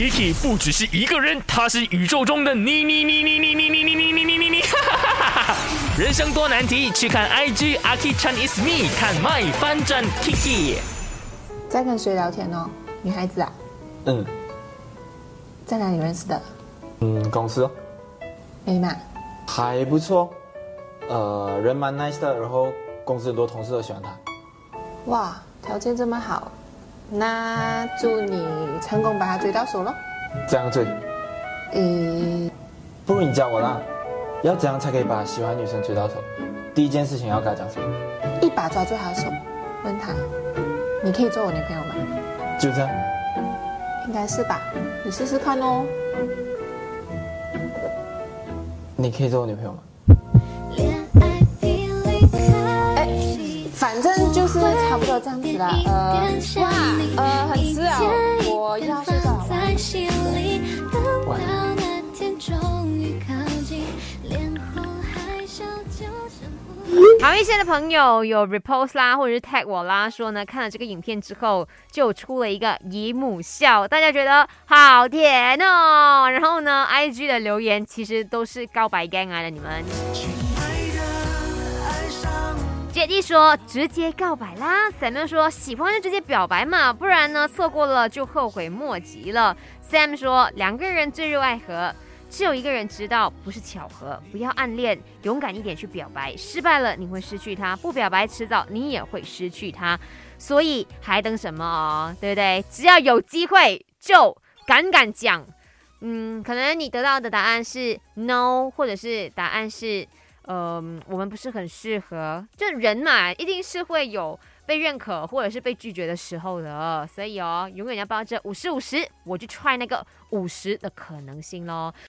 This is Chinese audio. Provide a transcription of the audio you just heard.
Kiki 不只是一个人，他是宇宙中的你你你你你你你你你你你你，人生多难题，去看 IG Aki Chan is me，看 My 翻转 Kiki。在跟谁聊天哦？女孩子啊？嗯在哪里认识的？嗯，公司哦美满。还不错，呃，人蛮 nice 的，然后公司很多同事都喜欢他。哇，条件这么好，那祝你成功把他追到手喽。这样追，诶，不如你教我啦，要怎样才可以把喜欢女生追到手？第一件事情要跟她讲什么？一把抓住她的手，问她：“你可以做我女朋友吗就这样。？”应该是吧？你试试看哦。你可以做我女朋友吗？哎，反正就是差不多这样子啦。呃，哇，呃，很迟啊，我要睡觉了。晚。好一些的朋友有 repost 啦，或者是 tag 我啦，说呢看了这个影片之后就出了一个姨母笑，大家觉得好甜哦。然后呢，IG 的留言其实都是告白 gang 来的，你们。姐弟说直接告白啦，Sam 说喜欢就直接表白嘛，不然呢错过了就后悔莫及了。Sam 说两个人坠入爱河，只有一个人知道不是巧合，不要暗恋，勇敢一点去表白，失败了你会失去他，不表白迟早你也会失去他，所以还等什么哦？对不对？只要有机会就敢敢讲。嗯，可能你得到的答案是 no，或者是答案是。嗯，我们不是很适合，就人嘛，一定是会有被认可或者是被拒绝的时候的，所以哦，永远要抱着五十五十，我就 try 那个五十的可能性咯。